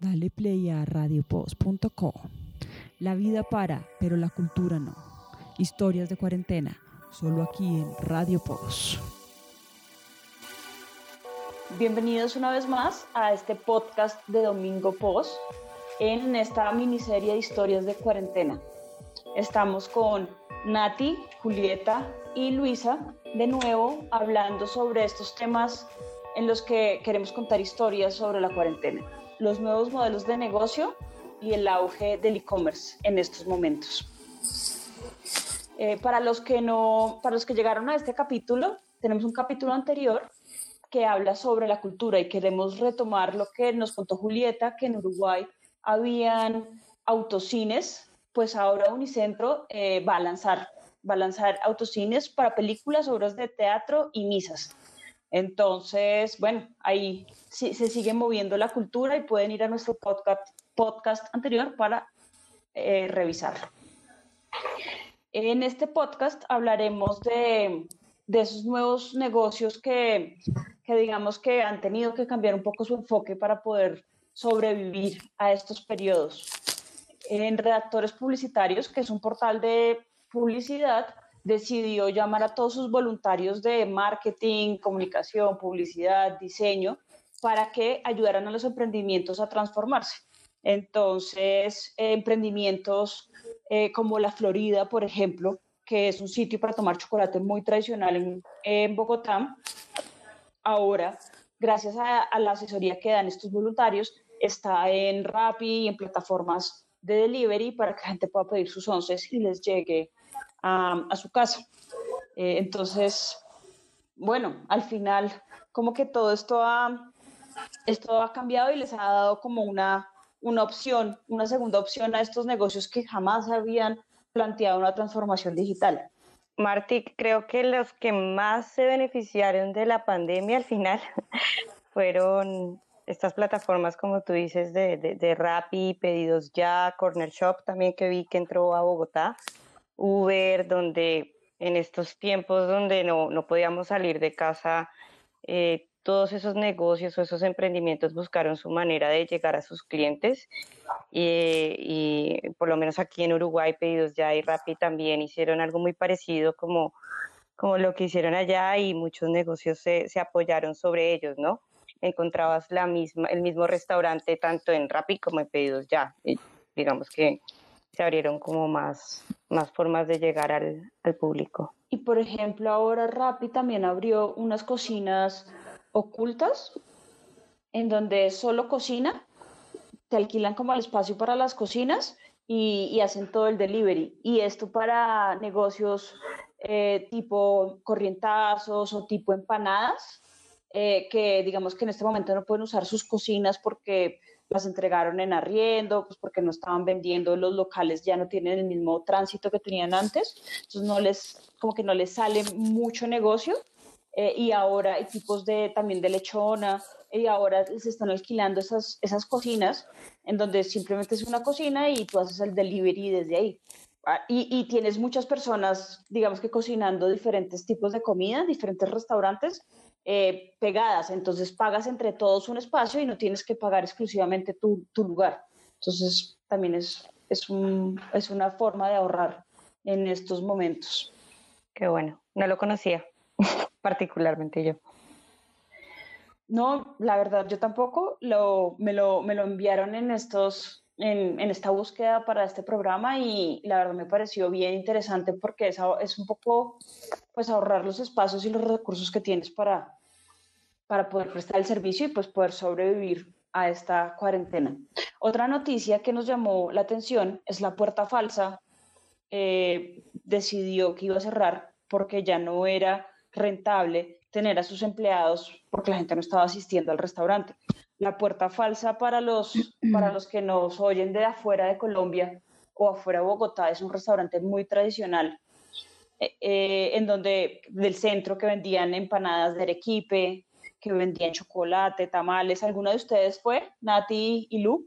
Dale play a radiopost.co. La vida para, pero la cultura no. Historias de cuarentena, solo aquí en Radio Post. Bienvenidos una vez más a este podcast de Domingo Post en esta miniserie de historias de cuarentena. Estamos con Nati, Julieta y Luisa de nuevo hablando sobre estos temas en los que queremos contar historias sobre la cuarentena, los nuevos modelos de negocio y el auge del e-commerce en estos momentos. Eh, para los que no, para los que llegaron a este capítulo, tenemos un capítulo anterior que habla sobre la cultura y queremos retomar lo que nos contó Julieta, que en Uruguay habían autocines, pues ahora Unicentro eh, va a lanzar va a lanzar autocines para películas, obras de teatro y misas. Entonces, bueno, ahí se sigue moviendo la cultura y pueden ir a nuestro podcast, podcast anterior para eh, revisarlo. En este podcast hablaremos de, de esos nuevos negocios que, que digamos que han tenido que cambiar un poco su enfoque para poder sobrevivir a estos periodos. En Redactores Publicitarios, que es un portal de publicidad, decidió llamar a todos sus voluntarios de marketing, comunicación, publicidad, diseño, para que ayudaran a los emprendimientos a transformarse. Entonces, emprendimientos eh, como La Florida, por ejemplo, que es un sitio para tomar chocolate muy tradicional en, Bogotá, ahora, gracias a, a, la asesoría que dan estos voluntarios, está en Rappi y en plataformas de delivery para que la gente pueda pedir sus onces y les llegue a, su casa. Eh, entonces, bueno, al final, como que todo esto ha, esto ha cambiado y les ha dado como una, una opción, una segunda opción a estos negocios que jamás habían planteado una transformación digital. Martí, creo que los que más se beneficiaron de la pandemia al final fueron estas plataformas, como tú dices, de, de, de Rappi, Pedidos Ya, Corner Shop también que vi que entró a Bogotá. Uber, donde en estos tiempos donde no, no podíamos salir de casa, eh, todos esos negocios o esos emprendimientos buscaron su manera de llegar a sus clientes y, por lo menos aquí en Uruguay Pedidos Ya y Rappi también hicieron algo muy parecido como, como lo que hicieron allá y muchos negocios se, se apoyaron sobre ellos, ¿no? Encontrabas la misma, el mismo restaurante tanto en Rappi como en Pedidos Ya. Y digamos que se abrieron como más, más formas de llegar al, al público. Y por ejemplo, ahora Rappi también abrió unas cocinas ocultas en donde solo cocina, te alquilan como el espacio para las cocinas y, y hacen todo el delivery. Y esto para negocios eh, tipo corrientazos o tipo empanadas, eh, que digamos que en este momento no pueden usar sus cocinas porque las entregaron en arriendo, pues porque no estaban vendiendo, los locales ya no tienen el mismo tránsito que tenían antes, entonces no les, como que no les sale mucho negocio. Eh, y ahora hay tipos de, también de lechona, y ahora se están alquilando esas, esas cocinas en donde simplemente es una cocina y tú haces el delivery desde ahí. Ah, y, y, tienes muchas personas, digamos que cocinando diferentes tipos de comida, diferentes restaurantes, eh, pegadas, entonces pagas entre todos un espacio y no tienes que pagar exclusivamente tu, tu lugar. Entonces también es, es, un, es una forma de ahorrar en estos momentos. Qué bueno, no lo conocía, particularmente yo. No, la verdad, yo tampoco. Lo, me, lo, me lo enviaron en, estos, en, en, esta búsqueda para este programa y la verdad me pareció bien interesante porque es, es un poco pues ahorrar los espacios y los recursos que tienes para, para poder prestar el servicio y pues poder sobrevivir a esta cuarentena. Otra noticia que nos llamó la atención es la puerta falsa. Eh, decidió que iba a cerrar porque ya no era rentable tener a sus empleados porque la gente no estaba asistiendo al restaurante. La puerta falsa para los, para los que nos oyen de afuera de Colombia o afuera de Bogotá es un restaurante muy tradicional eh, eh, en donde del centro que vendían empanadas de Arequipe, que vendían chocolate, tamales. ¿Alguno de ustedes fue? Nati y Lu.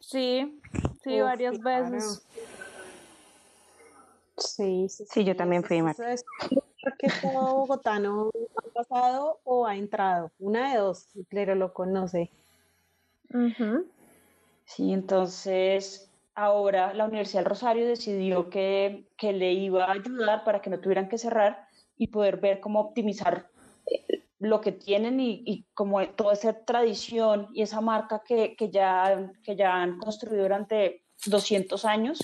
Sí, sí, Uf, varias claro. veces. Sí, sí, sí, yo también fui, Marta. Porque todo bogotano ha pasado o ha entrado. Una de dos, pero lo conoce. Uh -huh. Sí, entonces ahora la Universidad del Rosario decidió que, que le iba a ayudar para que no tuvieran que cerrar y poder ver cómo optimizar eh, lo que tienen y, y como toda esa tradición y esa marca que, que, ya, que ya han construido durante 200 años,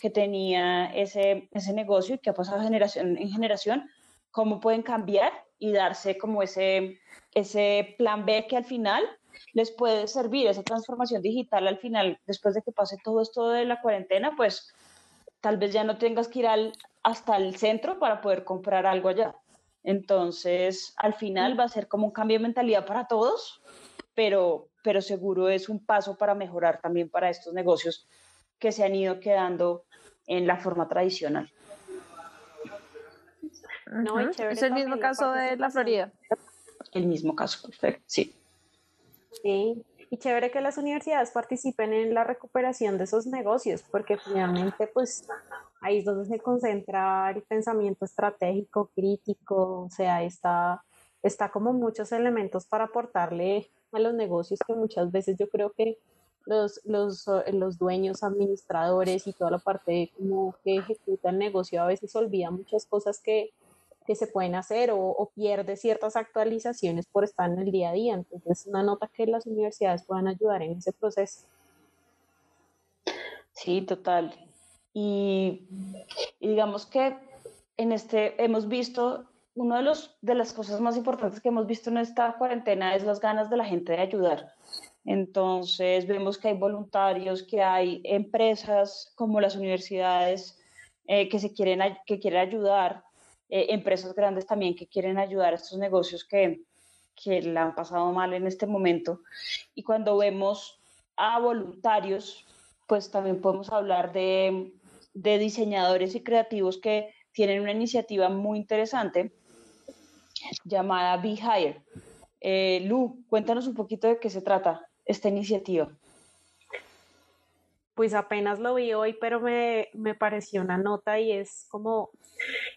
que tenía ese, ese negocio y que ha pasado generación en generación, cómo pueden cambiar y darse como ese, ese plan B que al final les puede servir, esa transformación digital al final, después de que pase todo esto de la cuarentena, pues tal vez ya no tengas que ir al, hasta el centro para poder comprar algo allá. Entonces, al final va a ser como un cambio de mentalidad para todos, pero, pero seguro es un paso para mejorar también para estos negocios que se han ido quedando en la forma tradicional. No, es el mismo caso de la Florida. El mismo caso, perfecto, sí. Sí, y chévere que las universidades participen en la recuperación de esos negocios, porque finalmente, pues, ahí es donde se concentra el pensamiento estratégico, crítico, o sea, está, está como muchos elementos para aportarle a los negocios que muchas veces yo creo que los, los, los dueños, administradores y toda la parte como que ejecuta el negocio a veces olvida muchas cosas que, que se pueden hacer o, pierde ciertas actualizaciones por estar en el día a día. Entonces, es una nota que las universidades puedan ayudar en ese proceso. Sí, total. Y, digamos que en este hemos visto, una de, los, de las cosas más importantes que hemos visto en esta cuarentena es las ganas de la gente de ayudar. Entonces, vemos que hay voluntarios, que hay empresas como las universidades eh, que, se quieren, que quieren ayudar eh, empresas grandes también que quieren ayudar a estos negocios que, que la han pasado mal en este momento. Y cuando vemos a voluntarios, pues también podemos hablar de, de diseñadores y creativos que tienen una iniciativa muy interesante llamada Be Hire. Eh, Lu, cuéntanos un poquito de qué se trata esta iniciativa pues apenas lo vi hoy, pero me, pareció una nota y es como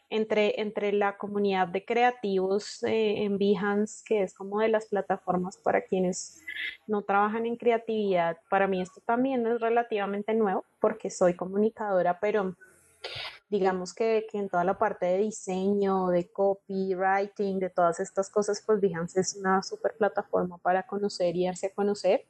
entre, entre la comunidad de creativos eh, en Behance, que es como de las plataformas para quienes no trabajan en creatividad. Para mí esto también es relativamente nuevo porque soy comunicadora, pero digamos que, que en toda la parte de diseño, de copywriting, de todas estas cosas, pues Behance es una super plataforma para conocer y darse a conocer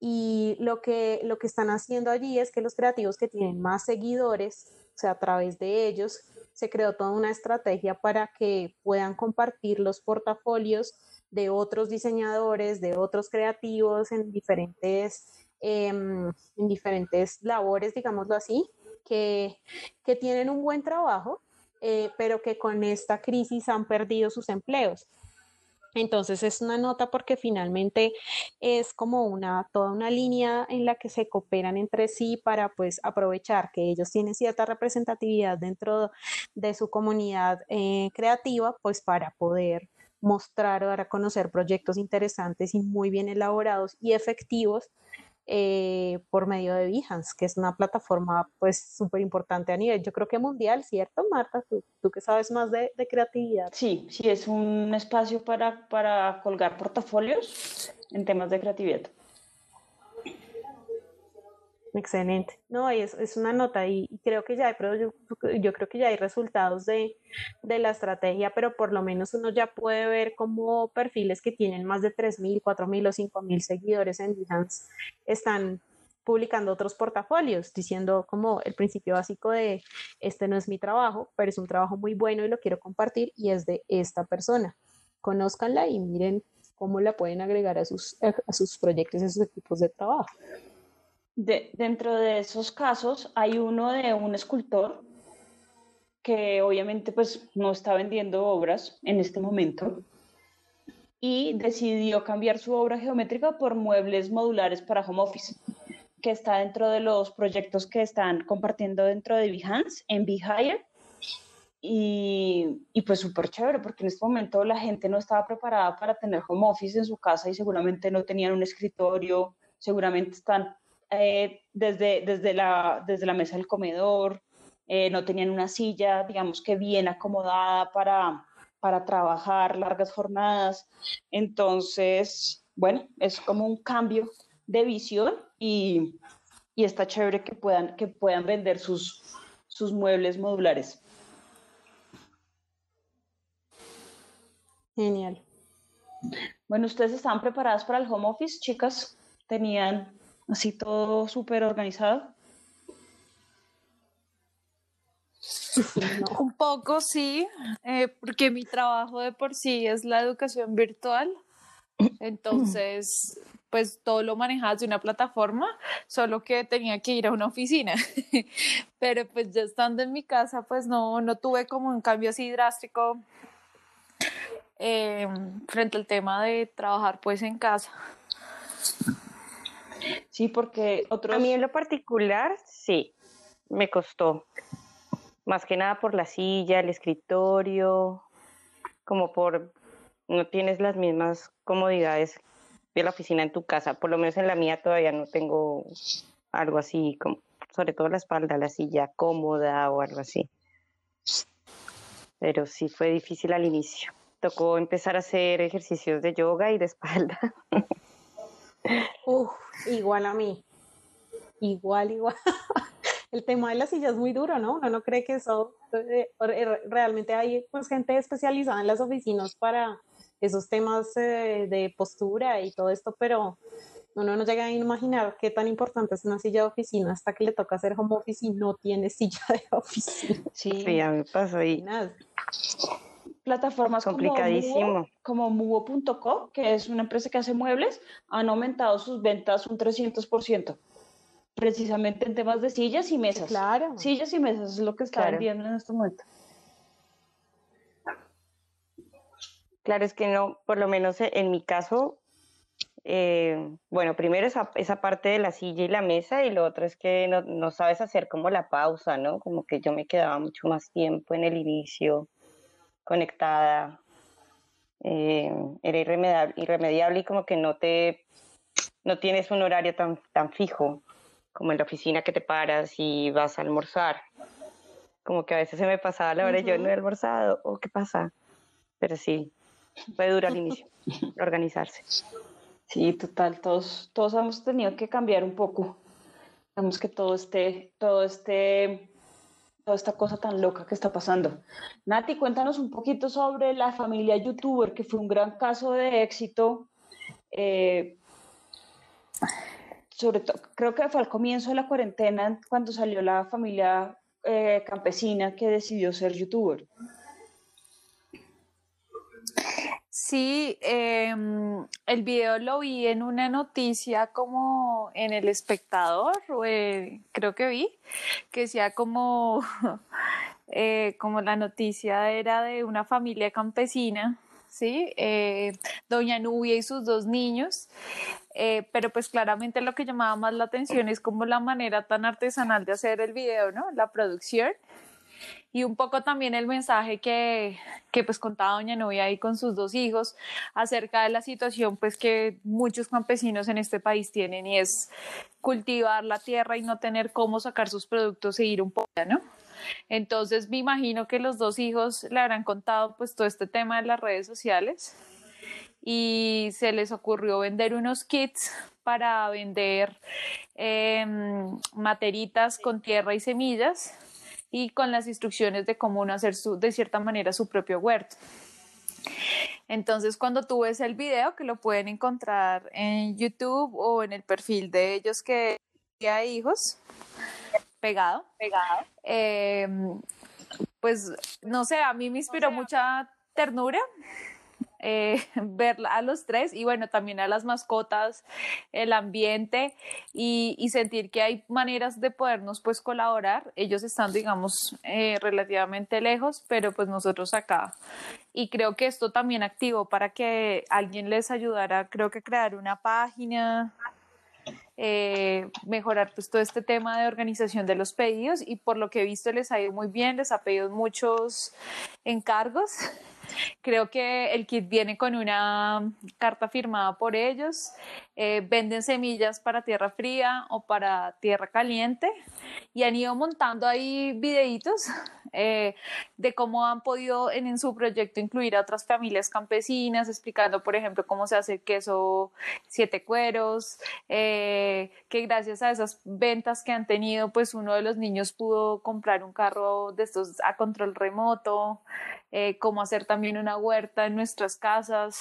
y lo que, lo que están haciendo allí es que los creativos que tienen más seguidores, o sea, a través de ellos, se creó toda una estrategia para que puedan compartir los portafolios de otros diseñadores, de otros creativos en diferentes, em, en diferentes labores, digámoslo así, que, que tienen un buen trabajo, eh, pero que con esta crisis han perdido sus empleos. Entonces es una nota porque finalmente es como una, toda una línea en la que se cooperan entre sí para pues aprovechar que ellos tienen cierta representatividad dentro de su comunidad eh, creativa, pues para poder mostrar o dar a conocer proyectos interesantes y muy bien elaborados y efectivos eh, por medio de Behance, que es una plataforma pues súper importante a nivel, yo creo que mundial, ¿cierto, Marta? Tú, tú que sabes más de, de, creatividad. Sí, sí, es un espacio para, para colgar portafolios en temas de creatividad. Excelente. No, es, es una nota y, creo que ya hay, yo, yo, creo que ya hay resultados de, de, la estrategia, pero por lo menos uno ya puede ver cómo perfiles que tienen más de 3.000, 4.000 o 5.000 seguidores en Behance están publicando otros portafolios, diciendo como el principio básico de este no es mi trabajo, pero es un trabajo muy bueno y lo quiero compartir y es de esta persona. Conózcanla y miren cómo la pueden agregar a sus, a sus proyectos, a sus equipos de trabajo dentro de esos casos hay uno de un escultor que obviamente pues no está vendiendo obras en este momento y decidió cambiar su obra geométrica por muebles modulares para home office, que está dentro de los proyectos que están compartiendo dentro de Behance en BeHire. Y, y pues súper chévere, porque en este momento la gente no estaba preparada para tener home office en su casa y seguramente no tenían un escritorio, seguramente están eh, desde, desde, la, desde la mesa del comedor, eh, no tenían una silla, digamos que bien acomodada para, para trabajar largas jornadas. Entonces, bueno, es como un cambio de visión y, y está chévere que puedan, que puedan vender sus, sus muebles modulares. Genial. Bueno, ¿ustedes estaban preparadas para el home office, chicas? ¿Tenían así todo súper organizado? Un poco sí, eh, porque mi trabajo de por sí es la educación virtual. Entonces, pues todo lo manejaba de una plataforma, solo que tenía que ir a una oficina. Pero pues ya estando en mi casa, pues no, no tuve como un cambio así drástico eh, frente al tema de trabajar pues en casa. Sí, porque otros... A mí en lo particular, sí, me costó. Más que nada por la silla, el escritorio, como por no tienes las mismas comodidades de la oficina en tu casa. Por lo menos en la mía todavía no tengo algo así, como sobre todo la espalda, la silla cómoda o algo así. Pero sí fue difícil al inicio. Tocó empezar a hacer ejercicios de yoga y de espalda. Uf, igual a mí. Igual, igual. El tema de la silla es muy duro, ¿no? Uno no cree que eso eh, realmente hay pues gente especializada en las oficinas para esos temas eh, de postura y todo esto, pero uno no llega a imaginar qué tan importante es una silla de oficina hasta que le toca hacer home office y no tiene silla de oficina. Sí, sí a mí pasó ahí. Plataformas complicadísimo como Mubo.co, que es una empresa que hace muebles, han aumentado sus ventas un 300%, precisamente en temas de sillas y mesas. Claro. Sillas y mesas es lo que está vendiendo en este momento. Claro, es que no, por lo menos en mi caso, eh, bueno, primero esa, esa, parte de la silla y la mesa y lo otro es que no, no, sabes hacer como la pausa, ¿no? Como que yo me quedaba mucho más tiempo en el inicio conectada. Eh, era irremediable, irremediable y como que no te, no tienes un horario tan, tan fijo como en la oficina que te paras y vas a almorzar. Como que a veces se me pasaba la hora y yo no he almorzado, o qué pasa. Pero sí, fue duro al inicio organizarse. Sí, total, todos, todos hemos tenido que cambiar un poco. Vemos que todo este, todo este, toda esta cosa tan loca que está pasando. Nati, cuéntanos un poquito sobre la familia youtuber, que fue un gran caso de éxito. Eh, sobre todo, creo que fue al comienzo de la cuarentena cuando salió la familia eh, campesina que decidió ser youtuber. Sí, em, el video lo vi en una noticia como en El Espectador, eh, creo que vi, que decía como, eh, como la noticia era de una familia campesina, ¿sí? Eh, doña Nubia y sus dos niños, pero pues claramente lo que llamaba más la atención es como la manera tan artesanal de hacer el video, ¿no? La producción y un poco también el mensaje que, que pues contaba doña Novia ahí con sus dos hijos acerca de la situación pues que muchos campesinos en este país tienen y es cultivar la tierra y no tener cómo sacar sus productos e ir un poco, ¿no? Entonces me imagino que los dos hijos le habrán contado pues todo este tema de las redes sociales y se les ocurrió vender unos kits para vender em, materitas con tierra y semillas y con las instrucciones de cómo uno hacer su, de cierta manera su propio huerto. Entonces, cuando tú ves el video, que lo pueden encontrar en YouTube o en el perfil de ellos que hay hijos, pegado, pegado, em, pues no sé, a mí me inspiró mucha ternura eh, ver a los tres y bueno, también a las mascotas, el ambiente y, sentir que hay maneras de podernos pues colaborar, ellos están digamos eh, relativamente lejos, pero pues nosotros acá. Y creo que esto también activo para que alguien les ayudara, creo que crear una página, eh, mejorar pues todo este tema de organización de los pedidos. Y por lo que he visto les ha ido muy bien, les ha pedido muchos encargos Creo que el kit viene con una carta firmada por ellos. Eh, venden semillas para tierra fría o para tierra caliente y han ido montando ahí videitos eh, de cómo han podido en, su proyecto incluir a otras familias campesinas, explicando, por ejemplo, cómo se hace queso siete cueros, eh, que gracias a esas ventas que han tenido, pues uno de los niños pudo comprar un carro de estos a control remoto, eh, cómo hacer también una huerta en nuestras casas.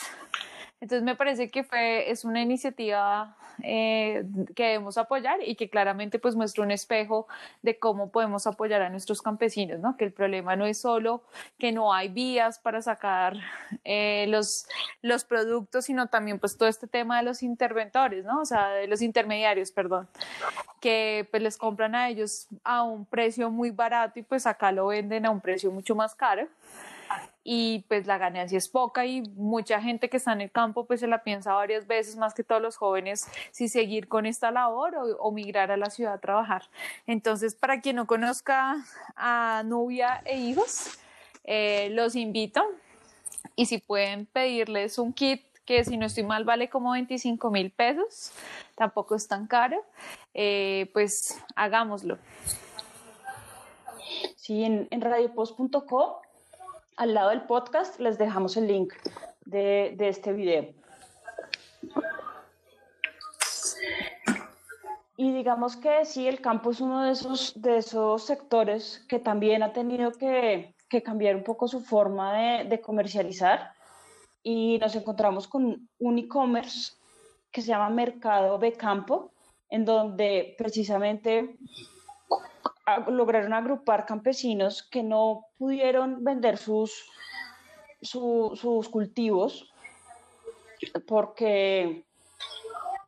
Entonces me parece que fue, es una iniciativa eh, que debemos apoyar y que claramente pues muestra un espejo de cómo podemos apoyar a nuestros campesinos, ¿no? Que el problema no es solo que no hay vías para sacar eh, los, los productos, sino también pues todo este tema de los interventores, ¿no? O sea, de los intermediarios, perdón, que pues les compran a ellos a un precio muy barato y pues acá lo venden a un precio mucho más caro y pues la ganancia es poca y mucha gente que está en el campo pues se la piensa varias veces más que todos los jóvenes si seguir con esta labor o, migrar a la ciudad a trabajar. Entonces para quien no conozca a Nubia e hijos, eh, los invito y si pueden pedirles un kit que si no estoy mal vale como 25 mil pesos, tampoco es tan caro, eh, pues hagámoslo. Sí, en, en radiopost.co al lado del podcast les dejamos el link de, este video. Y digamos que sí, el campo es uno de esos, de esos sectores que también ha tenido que, cambiar un poco su forma de, de, comercializar. Y nos encontramos con un e-commerce que se llama Mercado de Campo, en donde precisamente lograron agrupar campesinos que no pudieron vender sus, sus cultivos porque,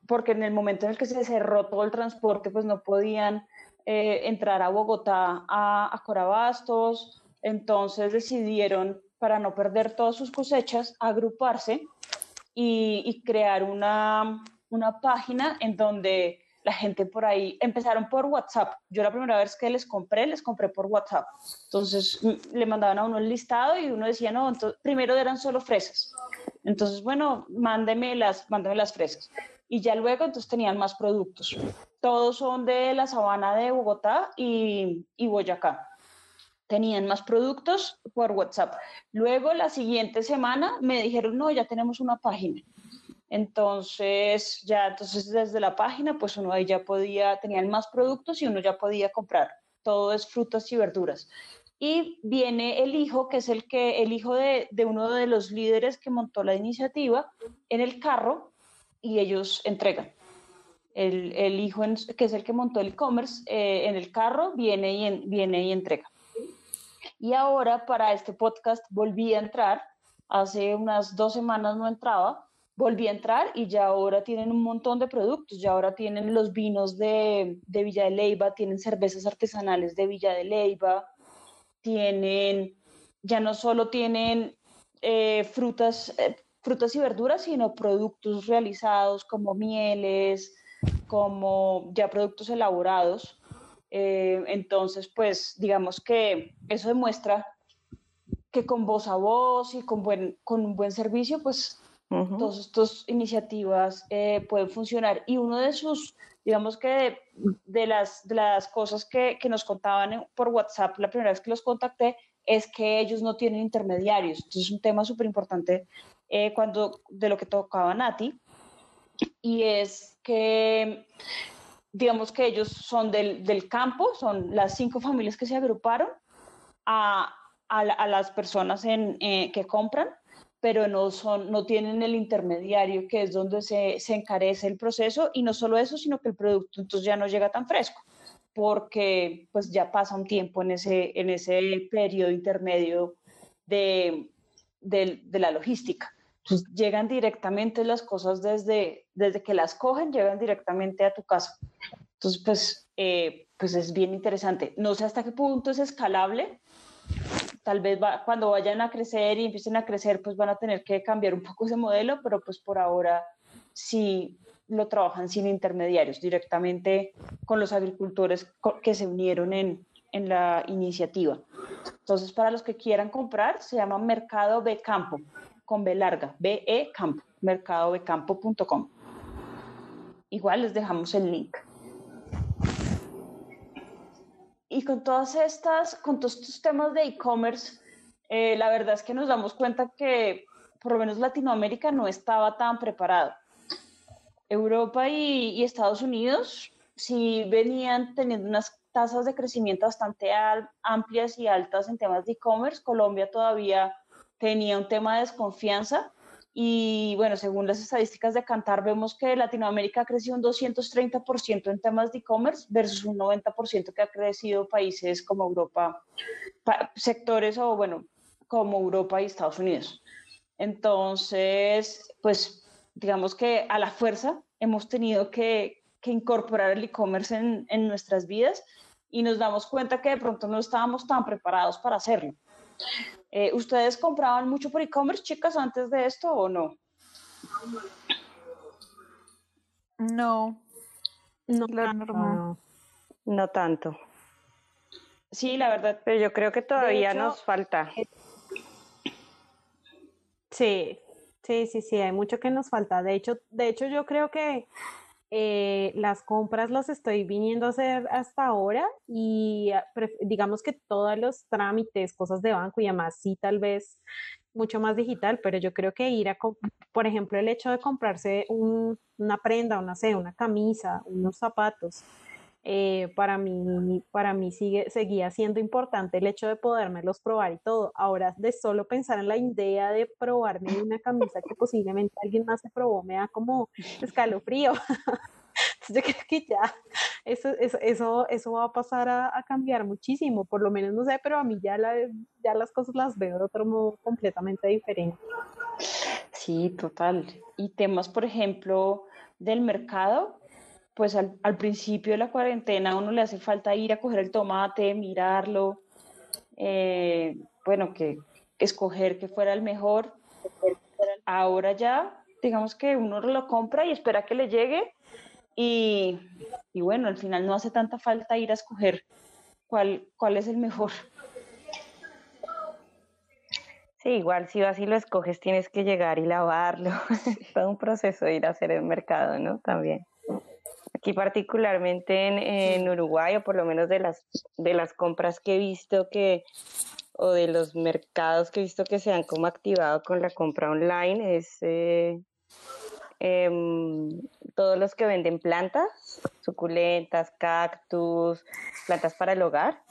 porque en el momento en el que se cerró todo el transporte, pues no podían eh, entrar a Bogotá a, Corabastos, entonces decidieron, para no perder todas sus cosechas, agruparse y, y crear una, una página en donde la gente por ahí empezaron por WhatsApp. Yo la primera vez que les compré, les compré por WhatsApp. Entonces le mandaban a uno el listado y uno decía, no, entonces, primero eran solo fresas. Entonces, bueno, mándeme las, mándeme las fresas. Y ya luego entonces tenían más productos. Todos son de la sabana de Bogotá y, y Boyacá tenían más productos por WhatsApp. Luego, la siguiente semana, me dijeron, no, ya tenemos una página. Entonces, ya entonces desde la página, pues uno ahí ya podía, tenían más productos y uno ya podía comprar. Todo es frutas y verduras. Y viene el hijo, que es el que, el hijo de, uno de los líderes que montó la iniciativa, en el carro y ellos entregan. El, hijo, que es el que montó el e-commerce, eh, en el carro viene y, viene y entrega. Y ahora para este podcast volví a entrar, hace unas dos semanas no entraba, volví a entrar y ya ahora tienen un montón de productos, ya ahora tienen los vinos de, Villa de Leyva, tienen cervezas artesanales de Villa de Leyva, tienen, ya no solo tienen eh, frutas, eh, frutas y verduras, sino productos realizados como mieles, como ya productos elaborados. Eh, entonces, pues digamos que eso demuestra que con voz a voz y con, buen, con un buen servicio, pues Todas estas iniciativas eh, pueden funcionar. Y uno de sus, digamos que de, las, de las cosas que, que, nos contaban por WhatsApp la primera vez que los contacté es que ellos no tienen intermediarios. Entonces es un tema súper importante eh, cuando de lo que tocaba Nati. Y es que digamos que ellos son del, del campo, son las cinco familias que se agruparon a, a, a las personas en, eh, que compran pero no, son, no tienen el intermediario, que es donde se, se encarece el proceso, y no solo eso, sino que el producto entonces ya no llega tan fresco, porque pues ya pasa un tiempo en ese, en ese periodo intermedio de, de, la logística. Entonces llegan directamente las cosas desde, desde que las cogen, llegan directamente a tu casa. Entonces, pues, eh, pues es bien interesante. No sé hasta qué punto es escalable, tal vez cuando vayan a crecer y empiecen a crecer, pues van a tener que cambiar un poco ese modelo, pero pues por ahora sí lo trabajan sin intermediarios, directamente con los agricultores que se unieron en, en la iniciativa. Entonces, para los que quieran comprar, se llama Mercado B Campo, con B larga, BE Campo, mercadobecampo.com. Igual les dejamos el link. Y con todas estas, con todos estos temas de e-commerce, eh, la verdad es que nos damos cuenta que por lo menos Latinoamérica no estaba tan preparado. Europa y, Estados Unidos sí venían teniendo unas tasas de crecimiento bastante amplias y altas en temas de e-commerce. Colombia todavía tenía un tema de desconfianza y bueno, según las estadísticas de Cantar, vemos que Latinoamérica ha crecido un 230% en temas de e-commerce versus un 90% que ha crecido países como Europa, sectores o bueno, como Europa y Estados Unidos. Entonces, pues digamos que a la fuerza hemos tenido que, incorporar el e-commerce en, en nuestras vidas y nos damos cuenta que de pronto no estábamos tan preparados para hacerlo. Eh, ¿Ustedes compraban mucho por e-commerce, chicas, antes de esto o no? No. No, no, no tanto. Sí, la verdad. Pero yo creo que todavía nos falta. Sí, sí, sí, sí, hay mucho que nos falta. De hecho, de hecho yo creo que eh, las compras las estoy viniendo a hacer hasta ahora y ah, digamos que todos los trámites, cosas de banco y demás, sí, tal vez mucho más digital, pero yo creo que ir a, por ejemplo, el hecho de comprarse una prenda, una, sé, una camisa, unos zapatos, eh, para mí, para mí sigue, seguía siendo importante el hecho de podérmelos probar y todo. Ahora, de solo pensar en la idea de probarme una camisa que posiblemente alguien más se probó, me da como escalofrío. Entonces yo creo que ya eso, eso, eso, va a pasar a, cambiar muchísimo, por lo menos no sé, pero a mí ya, la, ya las cosas las veo de otro modo completamente diferente. Sí, total. Y temas, por ejemplo, del mercado, pues al, principio de la cuarentena a uno le hace falta ir a coger el tomate, mirarlo, eh, bueno, que escoger que fuera el mejor. Ahora ya, digamos que uno lo compra y espera que le llegue y, bueno, al final no hace tanta falta ir a escoger cuál, cuál es el mejor. Sí, igual si vas y lo escoges tienes que llegar y lavarlo. Es todo un proceso ir a hacer el mercado, ¿no? También. Aquí particularmente en, Uruguay, o por lo menos de las, de las compras que he visto que, o de los mercados que he visto que se han como activado con la compra online, es eh, em, todos los que venden plantas, suculentas, cactus, plantas para el hogar.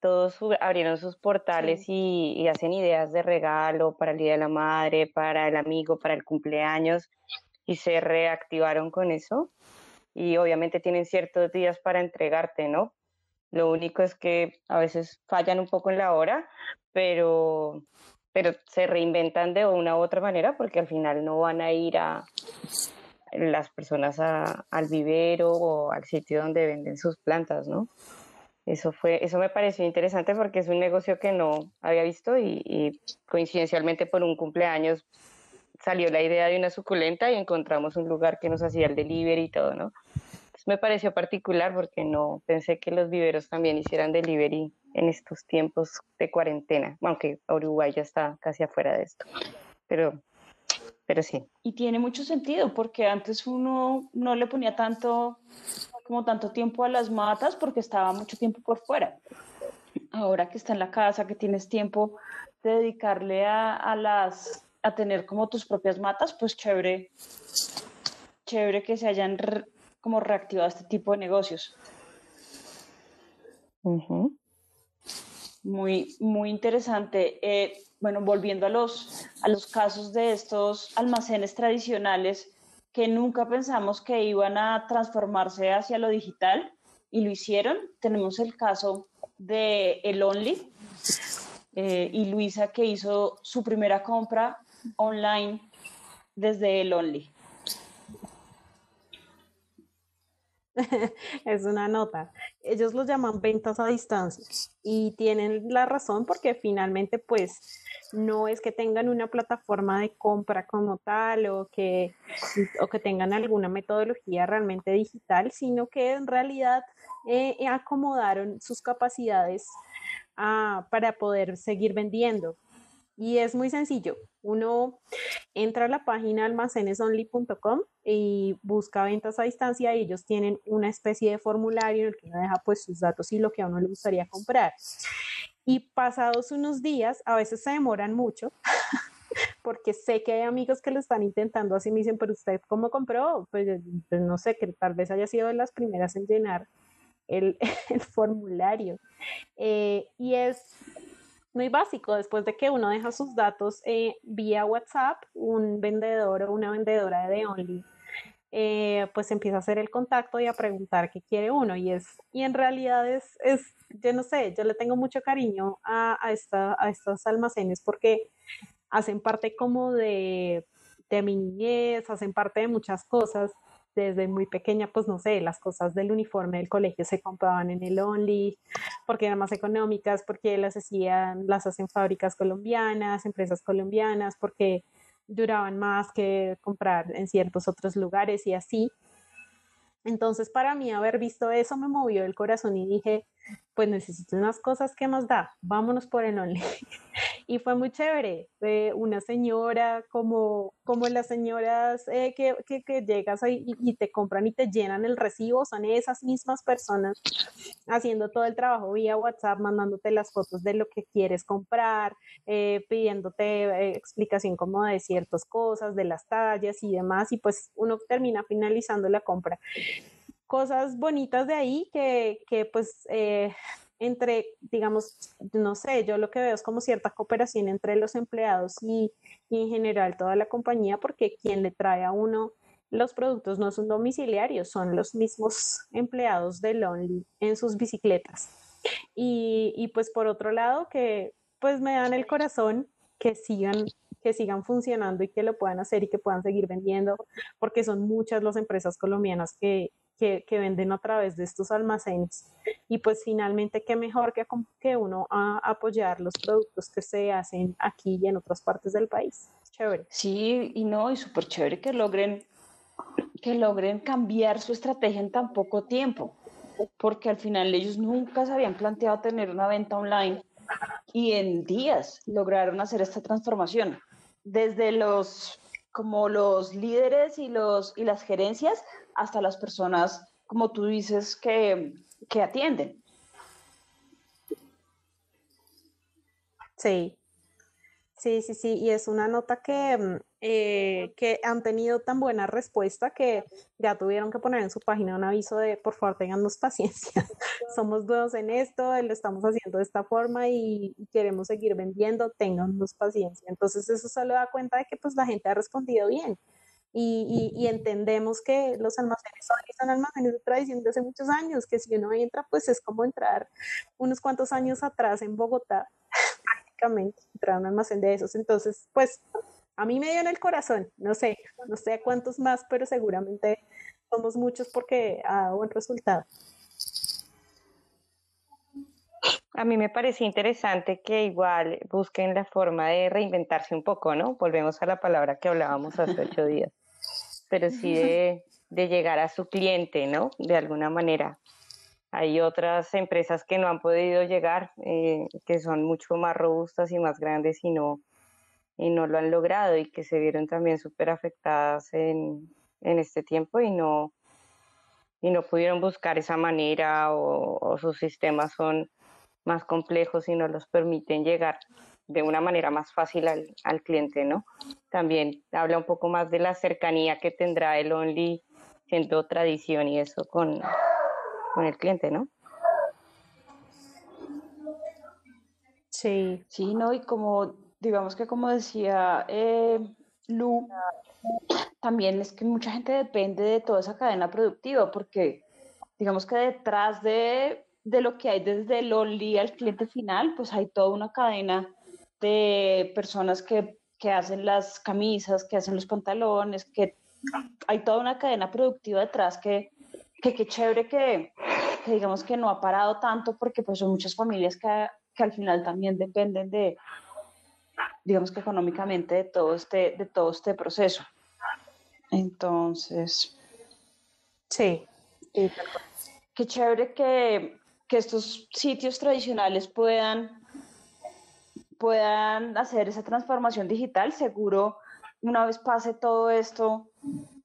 Todos abrieron sus portales y, y hacen ideas de regalo para el Día de la Madre, para el amigo, para el cumpleaños y se reactivaron con eso y obviamente tienen ciertos días para entregarte, ¿no? Lo único es que a veces fallan un poco en la hora, pero, pero se reinventan de una u otra manera porque al final no van a ir a las personas al vivero o al sitio donde venden sus plantas, ¿no? Eso fue, eso me pareció interesante porque es un negocio que no había visto y, y coincidencialmente por un cumpleaños salió la idea de una suculenta y encontramos un lugar que nos hacía el delivery y todo, ¿no? me pareció particular porque no pensé que los viveros también hicieran delivery en estos tiempos de cuarentena, aunque Uruguay ya está casi afuera de esto. Pero, pero sí. Y tiene mucho sentido porque antes uno no le ponía tanto como tanto tiempo a las matas porque estaba mucho tiempo por fuera. Ahora que está en la casa, que tienes tiempo de dedicarle a, a las a tener como tus propias matas, pues chévere, chévere que se hayan como reactivado este tipo de negocios. Muy, muy interesante. Eh, bueno, volviendo a los, a los casos de estos almacenes tradicionales que nunca pensamos que iban a transformarse hacia lo digital y lo hicieron. Tenemos el caso de El Only eh, y Luisa que hizo su primera compra online desde El Only. es una nota. Ellos los llaman ventas a distancia y tienen la razón porque finalmente pues no es que tengan una plataforma de compra como tal o que, o que tengan alguna metodología realmente digital, sino que en realidad eh, acomodaron sus capacidades ah, para poder seguir vendiendo. Y es muy sencillo. Uno entra a la página almacenesonly.com y busca ventas a distancia y ellos tienen una especie de formulario en el que uno deja pues sus datos y lo que a uno le gustaría comprar. Y pasados unos días, a veces se demoran mucho, porque sé que hay amigos que lo están intentando así, me dicen, pero usted cómo compró? Pues, pues no sé, que tal vez haya sido de las primeras en llenar el, formulario. Eh, y es muy básico, después de que uno deja sus datos eh, vía WhatsApp, un vendedor o una vendedora de Only eh, pues empieza a hacer el contacto y a preguntar qué quiere uno. Y, es, y en realidad es, es yo no sé, yo le tengo mucho cariño a, a, esta, a estos almacenes porque hacen parte como de, de mi niñez, hacen parte de muchas cosas. Desde muy pequeña, pues no sé, las cosas del uniforme del colegio se compraban en el Only, porque eran más económicas, porque las hacían, las hacen fábricas colombianas, empresas colombianas, porque duraban más que comprar en ciertos otros lugares y así. Entonces, para mí, haber visto eso me movió el corazón y dije, pues necesito unas cosas que más da, vámonos por el online. y fue muy chévere, una señora como, como las señoras eh, que, que, que, llegas ahí y, te compran y te llenan el recibo, son esas mismas personas haciendo todo el trabajo vía WhatsApp, mandándote las fotos de lo que quieres comprar, eh, pidiéndote eh, explicación como de ciertas cosas, de las tallas y demás, y pues uno termina finalizando la compra cosas bonitas de ahí que, que pues eh, entre, digamos, no sé, yo lo que veo es como cierta cooperación entre los empleados y, en general toda la compañía, porque quien le trae a uno los productos no son domiciliarios, son los mismos empleados de Lonely en sus bicicletas. Y, y, pues por otro lado, que pues me dan el corazón que sigan que sigan funcionando y que lo puedan hacer y que puedan seguir vendiendo, porque son muchas las empresas colombianas que, que, venden a través de estos almacenes. Y pues finalmente, qué mejor que, que uno a apoyar los productos que se hacen aquí y en otras partes del país. Chévere. Sí, y no, y súper chévere que logren, que logren cambiar su estrategia en tan poco tiempo, porque al final ellos nunca se habían planteado tener una venta online y en días lograron hacer esta transformación. Desde los como los líderes y, los, y las gerencias hasta las personas, como tú dices, que, que atienden. Sí, sí, sí, sí, y es una nota que, mm, eh, que han tenido tan buena respuesta que ya tuvieron que poner en su página un aviso de por favor tengannos paciencia, somos nuevos en esto, lo estamos haciendo de esta forma y, queremos seguir vendiendo, tengannos paciencia. Entonces eso solo da cuenta de que pues la gente ha respondido bien y, entendemos que los almacenes son, almacenes de tradición de hace muchos años, que si uno entra, pues es como entrar unos cuantos años atrás en Bogotá, prácticamente, entrar a un almacén de esos. Entonces, pues a mí me dio en el corazón, no sé, no sé cuántos más, pero seguramente somos muchos porque ha dado buen resultado. A mí me pareció interesante que igual busquen la forma de reinventarse un poco, ¿no? Volvemos a la palabra que hablábamos hace ocho días, pero sí de, llegar a su cliente, ¿no? De alguna manera. Hay otras empresas que no han podido llegar, eh, que son mucho más robustas y más grandes y no, y no lo han logrado y que se vieron también súper afectadas en, en este tiempo y no, y no pudieron buscar esa manera o sus sistemas son más complejos y no los permiten llegar de una manera más fácil al, al, cliente, ¿no? También habla un poco más de la cercanía que tendrá el Only siendo tradición y eso con, con el cliente, ¿no? Sí. Sí, ¿no? Y como, digamos que como decía eh, Lu, también es que mucha gente depende de toda esa cadena productiva, porque digamos que detrás de de lo que hay desde el Only al cliente final, pues hay toda una cadena de personas que, que hacen las camisas, que hacen los pantalones, que hay toda una cadena productiva detrás que qué chévere que, que, digamos que no ha parado tanto porque pues son muchas familias que, que, al final también dependen de, digamos que económicamente de todo este, de todo este proceso. Entonces, sí, sí. qué chévere que, que estos sitios tradicionales puedan, puedan hacer esa transformación digital, seguro una vez pase todo esto,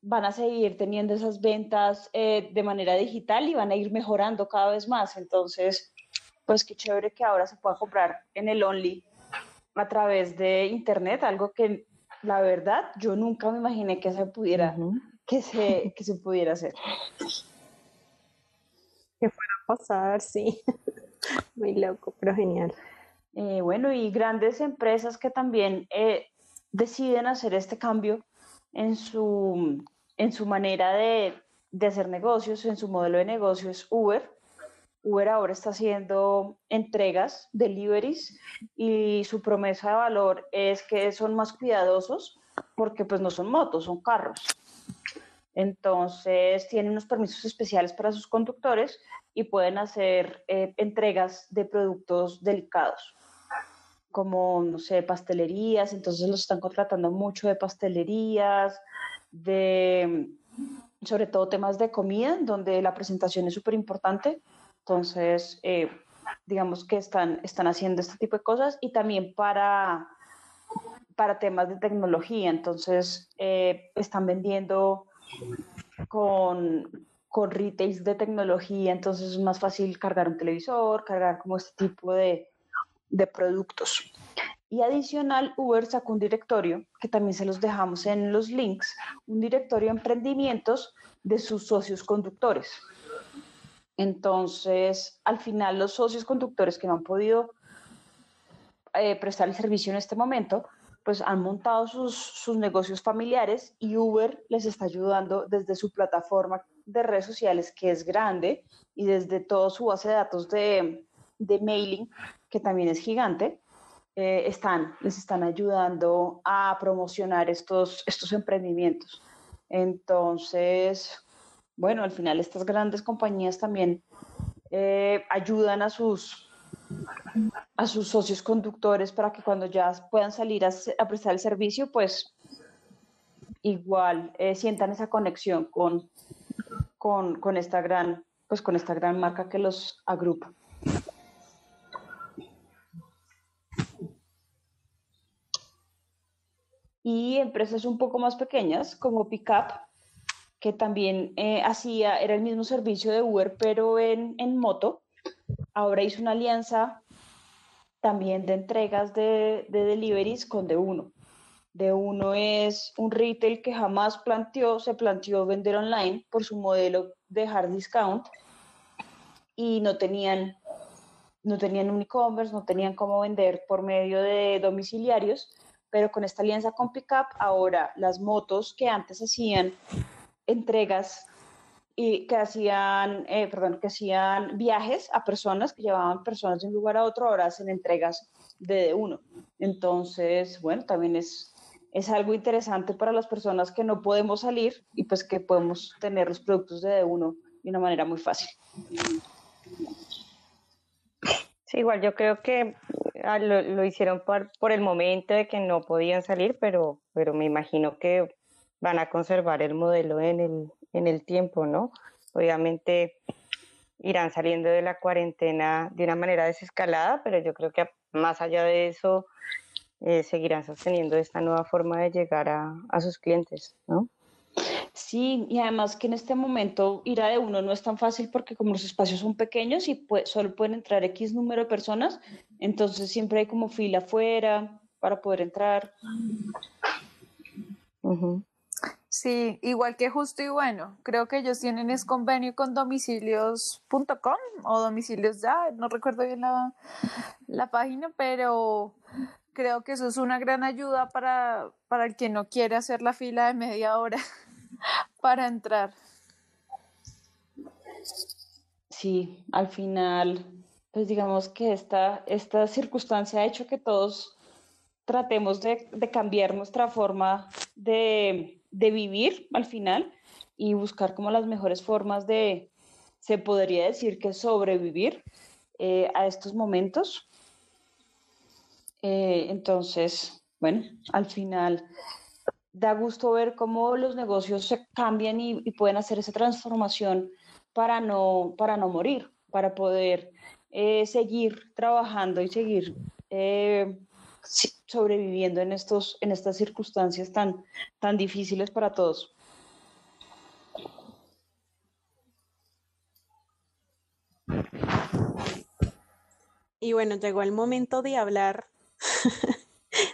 van a seguir teniendo esas ventas eh, de manera digital y van a ir mejorando cada vez más. Entonces, pues qué chévere que ahora se pueda comprar en el Only a través de Internet, algo que la verdad yo nunca me imaginé que se pudiera, que, se, que se pudiera hacer. Pasar, sí. Muy loco, pero genial. Eh, bueno, y grandes empresas que también eh, deciden hacer este cambio en su, en su manera de, de hacer negocios, en su modelo de negocio es Uber. Uber ahora está haciendo entregas, deliveries, y su promesa de valor es que son más cuidadosos porque pues no son motos, son carros. Entonces tienen unos permisos especiales para sus conductores y pueden hacer eh, entregas de productos delicados, como, no sé, pastelerías, entonces los están contratando mucho de pastelerías, de sobre todo temas de comida, donde la presentación es súper importante entonces, eh, digamos que están, están haciendo este tipo de cosas y también para, para temas de tecnología. Entonces, eh, están vendiendo con, con retails de tecnología, entonces es más fácil cargar un televisor, cargar como este tipo de, de productos. Y adicional, Uber sacó un directorio, que también se los dejamos en los links, un directorio de emprendimientos de sus socios conductores. Entonces, al final, los socios conductores que no han podido eh, prestar el servicio en este momento, pues han montado sus, negocios familiares y Uber les está ayudando desde su plataforma de redes sociales, que es grande, y desde toda su base de datos de, mailing, que también es gigante, eh, están, les están ayudando a promocionar estos, estos emprendimientos. Entonces, bueno, al final estas grandes compañías también eh, ayudan a sus, a sus socios conductores para que cuando ya puedan salir a, prestar el servicio, pues igual eh, sientan esa conexión con, con, con, esta gran, pues con esta gran marca que los agrupa. Y empresas un poco más pequeñas como Pickup, que también eh, hacía, era el mismo servicio de Uber, pero en, en moto. Ahora hizo una alianza también de entregas de, de deliveries con D1. D1 es un retail que jamás planteó, se planteó vender online por su modelo de hard discount y no tenían, no tenían un e-commerce, no tenían cómo vender por medio de domiciliarios, pero con esta alianza con Pickup, ahora las motos que antes hacían entregas y que hacían, eh, perdón, que hacían viajes a personas, que llevaban personas de un lugar a otro, ahora hacen entregas de uno. Entonces, bueno, también es, es algo interesante para las personas que no podemos salir y pues que podemos tener los productos de uno de una manera muy fácil. Sí, igual yo creo que ah, lo, lo hicieron por, por, el momento de que no podían salir, pero, pero me imagino que van a conservar el modelo en el, en el tiempo, ¿no? Obviamente irán saliendo de la cuarentena de una manera desescalada, pero yo creo que más allá de eso eh, seguirán sosteniendo esta nueva forma de llegar a, a, sus clientes, ¿no? Sí, y además que en este momento ir a de uno no es tan fácil porque como los espacios son pequeños y solo pueden entrar X número de personas, entonces siempre hay como fila afuera para poder entrar. Sí, igual que Justo y Bueno, creo que ellos tienen es convenio con domicilios.com o domicilios ya, no recuerdo bien la, la, página, pero creo que eso es una gran ayuda para, para el que no quiere hacer la fila de media hora para entrar. Sí, al final, pues digamos que esta, esta circunstancia ha hecho que todos tratemos de, de cambiar nuestra forma de de vivir al final y buscar como las mejores formas de, se podría decir que sobrevivir eh, a estos momentos. Eh, entonces, bueno, al final da gusto ver cómo los negocios se cambian y, pueden hacer esa transformación para no, para no morir, para poder eh, seguir trabajando y seguir sobreviviendo en, estos, en estas circunstancias tan, tan difíciles para todos. Y bueno, llegó el momento de hablar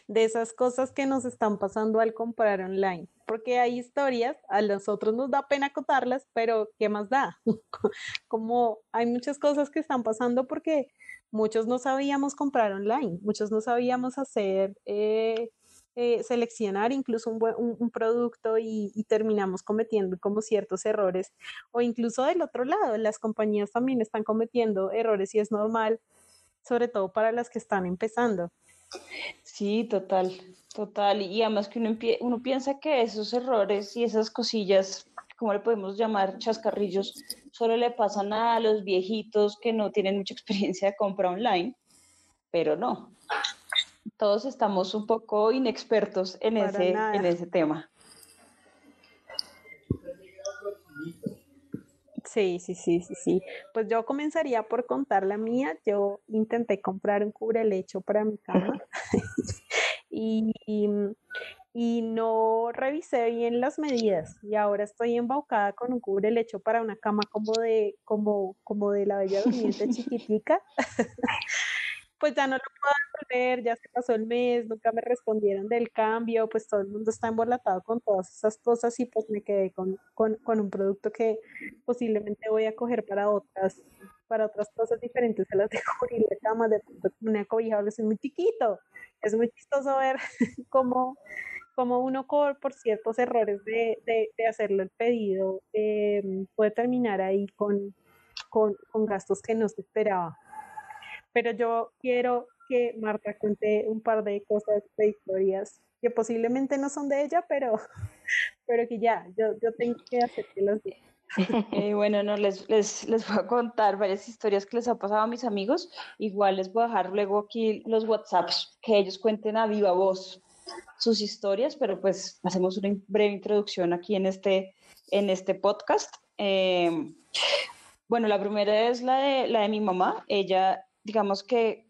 de esas cosas que nos están pasando al comprar online, porque hay historias, a nosotros nos da pena contarlas, pero ¿qué más da? Como hay muchas cosas que están pasando porque muchos no sabíamos comprar online, muchos no sabíamos hacer, eh, eh, seleccionar incluso un, producto y, y, terminamos cometiendo como ciertos errores, o incluso del otro lado, las compañías también están cometiendo errores y es normal sobre todo para las que están empezando. Sí, total, total. Y además que uno, uno piensa que esos errores y esas cosillas, como le podemos llamar, chascarrillos, solo le pasan a los viejitos que no tienen mucha experiencia de compra online, pero no. Todos estamos un poco inexpertos en, ese, en ese tema. Sí, sí, sí, sí, sí. Pues yo comenzaría por contar la mía. Yo intenté comprar un cubrelecho para mi cama y, y, no revisé bien las medidas y ahora estoy embaucada con un cubrelecho para una cama como de, como, como de la bella durmiente chiquitica. pues ya no lo puedo devolver, ya se pasó el mes, nunca me respondieron del cambio, pues todo el mundo está embolatado con todas esas cosas y pues me quedé con, un producto que posiblemente voy a coger para otras para otras cosas diferentes a las de cubrir la cama, de una cobija, es muy chiquito. Es muy chistoso ver cómo, cómo uno por, por ciertos errores de, de, hacerlo el pedido em, puede terminar ahí con, con, con gastos que no se esperaba pero yo quiero que Marta cuente un par de cosas, de historias que posiblemente no son de ella, pero, pero que ya, yo, yo tengo que hacer que las diga. Eh, bueno, no, les, les, les, voy a contar varias historias que les ha pasado a mis amigos. Igual les voy a dejar luego aquí los WhatsApps, que ellos cuenten a viva voz sus historias, pero pues hacemos una breve introducción aquí en este, en este podcast. Eh, bueno, la primera es la de, la de mi mamá. Ella digamos que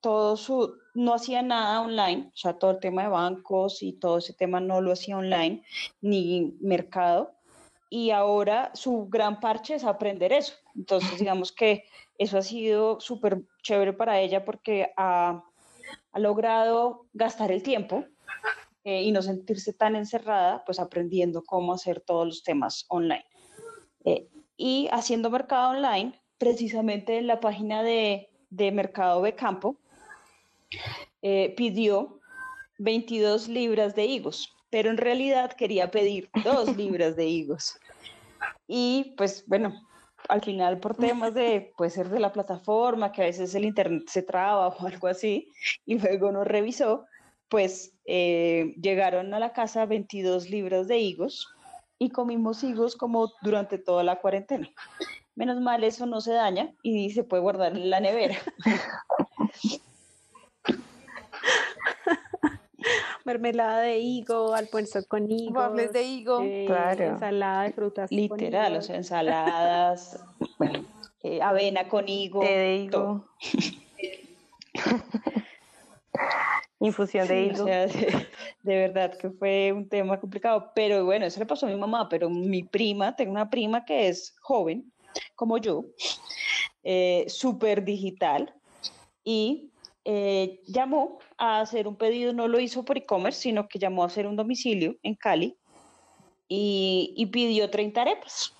todo su, no hacía nada online, o sea, todo el tema de bancos y todo ese tema no lo hacía online, ni mercado. Y ahora su gran parche es aprender eso. Entonces, digamos que eso ha sido súper chévere para ella porque ha, ha logrado gastar el tiempo eh, y no sentirse tan encerrada, pues aprendiendo cómo hacer todos los temas online. Eh, y haciendo mercado online, precisamente en la página de de Mercado de Campo eh, pidió 22 libras de higos, pero en realidad quería pedir 2 libras de higos. Y pues bueno, al final por temas de, puede ser de la plataforma, que a veces el internet se traba o algo así, y luego no revisó, pues eh, llegaron a la casa 22 libras de higos y comimos higos como durante toda la cuarentena. Menos mal eso no se daña y se puede guardar en la nevera. Mermelada de higo, almuerzo con higo. Waffles de higo. Eh, claro. Ensalada de frutas. Literal, o sea, ensaladas, bueno, eh, avena con higo. de higo. Infusión de higo. O sea, de, de, verdad que fue un tema complicado. Pero bueno, eso le pasó a mi mamá, pero mi prima, tengo una prima que es joven como yo, eh, súper digital, y eh, llamó a hacer un pedido, no lo hizo por e-commerce, sino que llamó a hacer un domicilio en Cali y, pidió 30 arepas.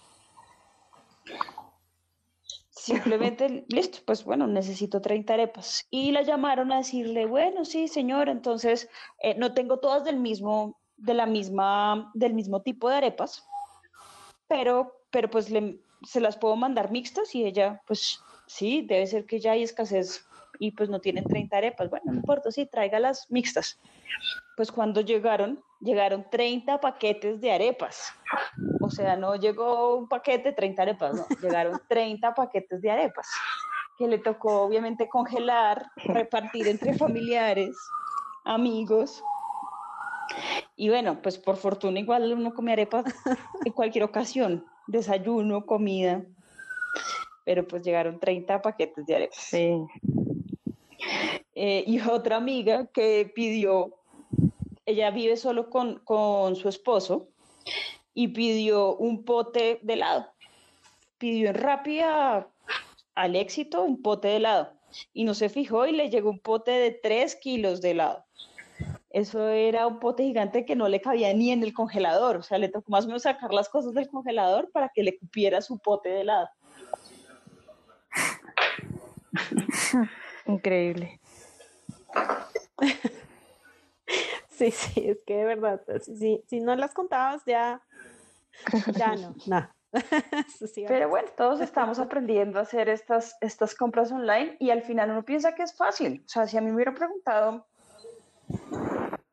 Simplemente, listo, pues bueno, necesito 30 arepas. Y la llamaron a decirle, bueno, sí, señor, entonces eh, no tengo todas del mismo, de la misma, del mismo tipo de arepas, pero, pero pues le, se las puedo mandar mixtas y ella, pues sí, debe ser que ya hay escasez y pues no tienen 30 arepas. Bueno, no importa, sí, las mixtas. Pues cuando llegaron, llegaron 30 paquetes de arepas. O sea, no llegó un paquete, 30 arepas, no, llegaron 30 paquetes de arepas que le tocó obviamente congelar, repartir entre familiares, amigos. Y bueno, pues por fortuna igual uno come arepas en cualquier ocasión, desayuno, comida, pero pues llegaron 30 paquetes de arepas. Sí. eh, y otra amiga que pidió, ella vive solo con, con su esposo y pidió un pote de helado. Pidió en rápida al éxito un pote de helado y no se fijó y le llegó un pote de 3 kilos de helado. Eso era un pote gigante que no le cabía ni en el congelador. O sea, le tocó más o menos sacar las cosas del congelador para que le cupiera su pote de helado. Increíble. Sí, sí, es que de verdad, si, si no las contabas ya, ya no, no. Pero bueno, todos estamos aprendiendo a hacer estas, estas compras online y al final uno piensa que es fácil. O sea, si a mí me hubiera preguntado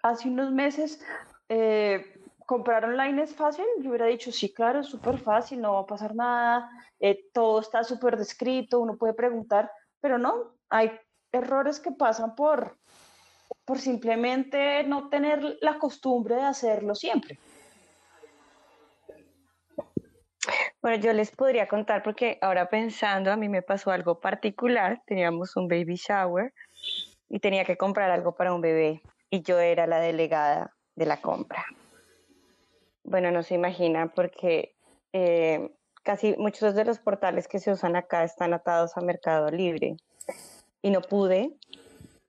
hace unos meses, eh, comprar online es fácil, yo hubiera dicho, sí, claro, es súper fácil, no va a pasar nada, eh, todo está súper descrito, uno puede preguntar, pero no, hay errores que pasan por, por simplemente no tener la costumbre de hacerlo siempre. Bueno, yo les podría contar porque ahora pensando, a mí me pasó algo particular. Teníamos un baby shower y tenía que comprar algo para un bebé y yo era la delegada de la compra. Bueno, no se imagina porque eh, casi muchos de los portales que se usan acá están atados a Mercado Libre y no pude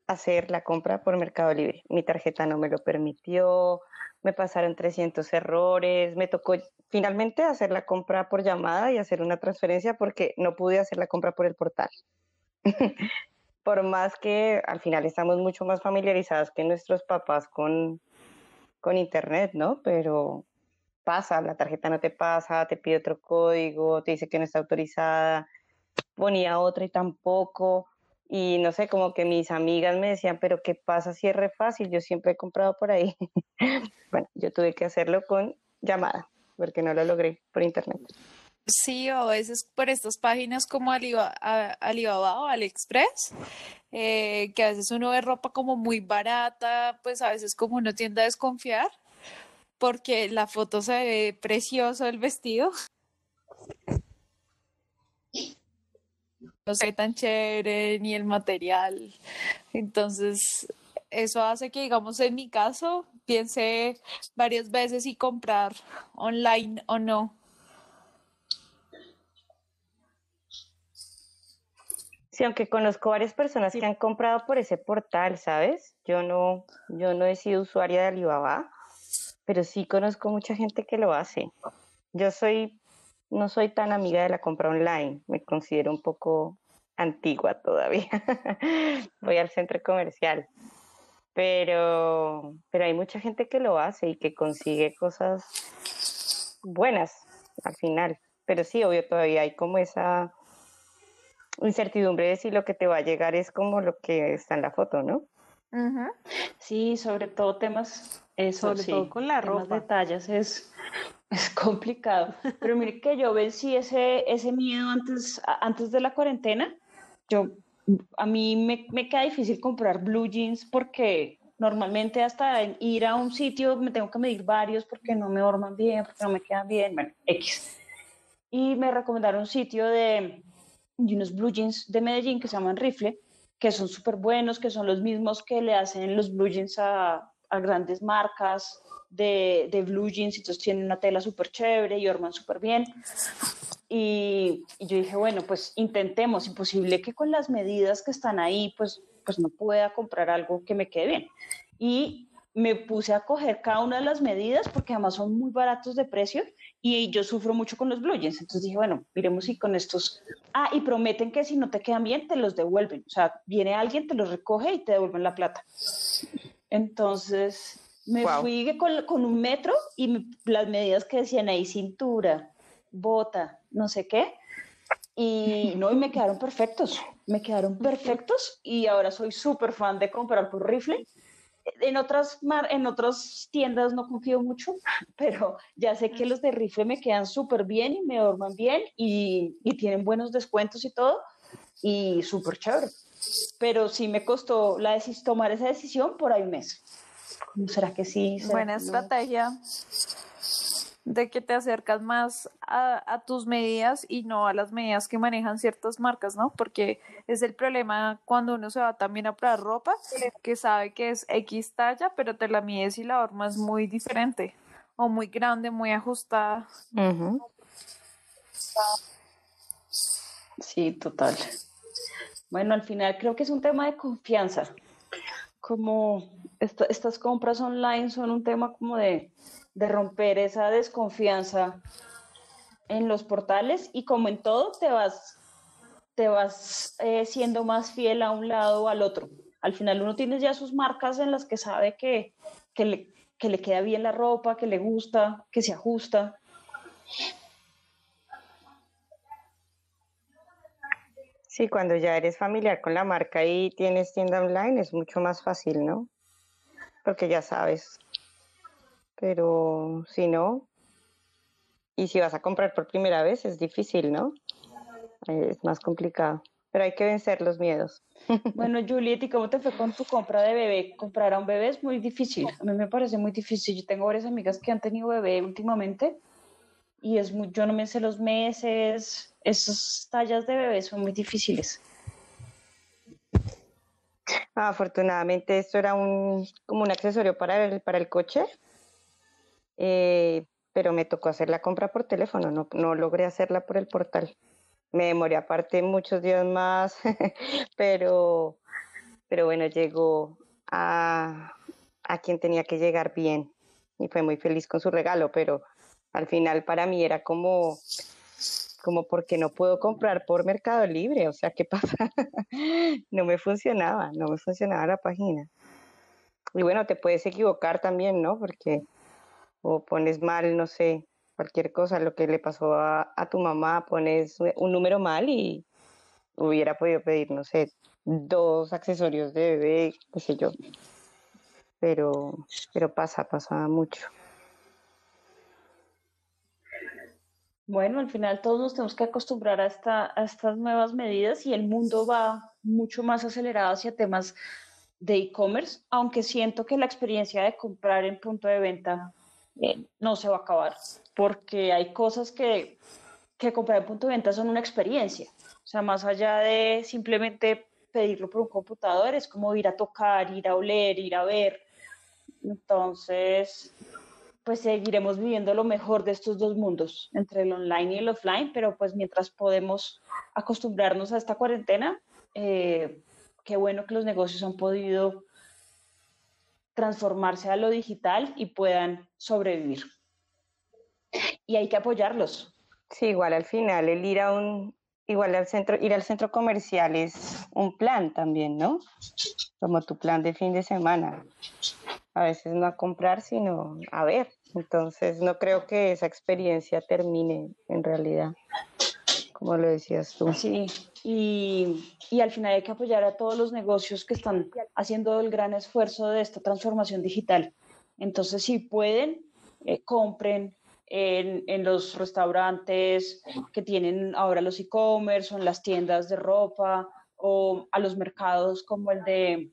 hacer la compra por Mercado Libre. Mi tarjeta no me lo permitió, me pasaron 300 errores, me tocó finalmente hacer la compra por llamada y hacer una transferencia porque no pude hacer la compra por el portal. por más que al final estamos mucho más familiarizados que nuestros papás con, con Internet, ¿no? Pero pasa, la tarjeta no te pasa, te pide otro código, te dice que no está autorizada, ponía otra y tampoco. Y no sé, como que mis amigas me decían, pero ¿qué pasa si es re fácil? Yo siempre he comprado por ahí. bueno, yo tuve que hacerlo con llamada, porque no lo logré por internet. Sí, a veces por estas páginas como Alibaba, o AliExpress, eh, que a veces uno ve ropa como muy barata, pues a veces como uno tiende a desconfiar, porque la foto se ve precioso el vestido, no sé tan chévere ni el material. Entonces, eso hace que, digamos, en mi caso, piense varias veces si comprar online o no. Sí, aunque conozco varias personas que han comprado por ese portal, ¿sabes? Yo no, yo no he sido usuaria de Alibaba, pero sí conozco mucha gente que lo hace. Yo soy no soy tan amiga de la compra online, me considero un poco antigua todavía. Voy al centro comercial. Pero, pero hay mucha gente que lo hace y que consigue cosas buenas al final. Pero sí, obvio, todavía hay como esa incertidumbre de si lo que te va a llegar es como lo que está en la foto, ¿no? Sí, sobre todo temas, eso, sobre todo con la ropa. detalles es es complicado. Pero mire que yo vencí ese, ese miedo antes, antes de la cuarentena. Yo, a mí me, me queda difícil comprar blue jeans porque normalmente hasta ir a un sitio me tengo que medir varios porque no me forman bien, porque no me quedan bien, bueno, X. Y me recomendaron un sitio de, de unos blue jeans de Medellín que se llaman Rifle, que son súper buenos, que son los mismos que le hacen los blue jeans a, a grandes marcas, de, de blue jeans, entonces tienen una tela súper chévere y arman súper bien. Y, yo dije, bueno, pues intentemos, imposible que con las medidas que están ahí, pues, pues no pueda comprar algo que me quede bien. Y me puse a coger cada una de las medidas porque además son muy baratos de precio y yo sufro mucho con los blue jeans. Entonces dije, bueno, miremos si con estos... Ah, y prometen que si no te quedan bien, te los devuelven. O sea, viene alguien, te los recoge y te devuelven la plata. Entonces me fui con, un metro y las medidas que decían ahí, cintura, bota, no sé qué. Y no, y me quedaron perfectos, me quedaron perfectos y ahora soy súper fan de comprar por rifle. En otras, en otras tiendas no confío mucho, pero ya sé que los de rifle me quedan súper bien y me dorman bien y, y tienen buenos descuentos y todo y súper chévere. Pero sí me costó la tomar esa decisión por ahí un mes. ¿Será que sí? Buena estrategia. De que te acercas más a, tus medidas y no a las medidas que manejan ciertas marcas, ¿no? Porque es el problema cuando uno se va también a probar ropa, que sabe que es X talla, pero te la mides y la forma es muy diferente, o muy grande, muy ajustada. Sí, total. Bueno, al final creo que es un tema de confianza. Como estas compras online son un tema como de de romper esa desconfianza en los portales y como en todo te vas, te vas eh, siendo más fiel a un lado o al otro. Al final uno tiene ya sus marcas en las que sabe que, que, le, que le queda bien la ropa, que le gusta, que se ajusta. Sí, cuando ya eres familiar con la marca y tienes tienda online es mucho más fácil, ¿no? Porque ya sabes pero si no, y si vas a comprar por primera vez es difícil, ¿no? Es más complicado, pero hay que vencer los miedos. Bueno, Juliet, ¿y cómo te fue con tu compra de bebé? Comprar a un bebé es muy difícil, a mí me parece muy difícil. Yo tengo varias amigas que han tenido bebé últimamente y es muy, yo no me sé los meses, esas tallas de bebé son muy difíciles. Afortunadamente esto era un, como un accesorio para el, para el coche eh, pero me tocó hacer la compra por teléfono, no, no logré hacerla por el portal. Me demoré aparte muchos días más, pero, pero bueno, llegó a, a quien tenía que llegar bien y fue muy feliz con su regalo, pero al final para mí era como, como porque no puedo comprar por Mercado Libre, o sea, ¿qué pasa? no me funcionaba, no me funcionaba la página. Y bueno, te puedes equivocar también, ¿no? Porque o pones mal, no sé, cualquier cosa, lo que le pasó a, tu mamá, pones un número mal y hubiera podido pedir, no sé, dos accesorios de bebé, qué sé yo. Pero, pero pasa, pasa mucho. Bueno, al final todos nos tenemos que acostumbrar a, esta, a estas nuevas medidas y el mundo va mucho más acelerado hacia temas de e-commerce, aunque siento que la experiencia de comprar en punto de venta eh, no se va a acabar, porque hay cosas que, que comprar en punto de venta son una experiencia. O sea, más allá de simplemente pedirlo por un computador, es como ir a tocar, ir a oler, ir a ver. Entonces, pues seguiremos viviendo lo mejor de estos dos mundos, entre el online y el offline, pero pues mientras podemos acostumbrarnos a esta cuarentena, eh, qué bueno que los negocios han podido transformarse a lo digital y puedan sobrevivir. Y hay que apoyarlos. Sí, igual al final el ir a un igual al centro ir al centro comercial es un plan también, ¿no? Como tu plan de fin de semana. A veces no a comprar, sino a ver. Entonces no creo que esa experiencia termine en realidad, como lo decías tú. Sí, y, y, al final hay que apoyar a todos los negocios que están haciendo el gran esfuerzo de esta transformación digital. Entonces, si pueden, eh, compren en, en, los restaurantes que tienen ahora los e-commerce o en las tiendas de ropa o a los mercados como el de,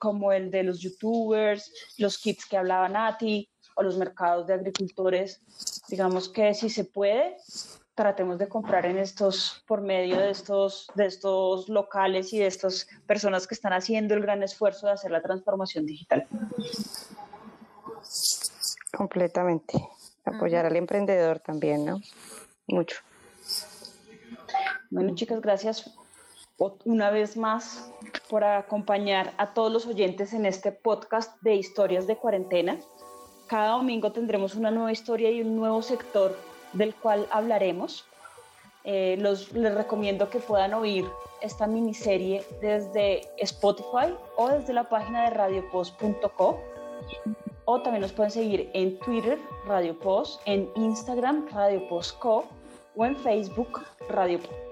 como el de los youtubers, los kits que hablaba Nati o los mercados de agricultores. Digamos que si se puede, tratemos de comprar en estos, por medio de estos, de estos locales y de estas personas que están haciendo el gran esfuerzo de hacer la transformación digital. Completamente. Apoyar al emprendedor también, ¿no? Mucho. Bueno, chicas, gracias una vez más por acompañar a todos los oyentes en este podcast de historias de cuarentena. Cada domingo tendremos una nueva historia y un nuevo sector del cual hablaremos. Eh, los, les recomiendo que puedan oír esta miniserie desde Spotify o desde la página de radiopost.co o también nos pueden seguir en Twitter Radio Post, en Instagram Radio Post Co o en Facebook Radio Post.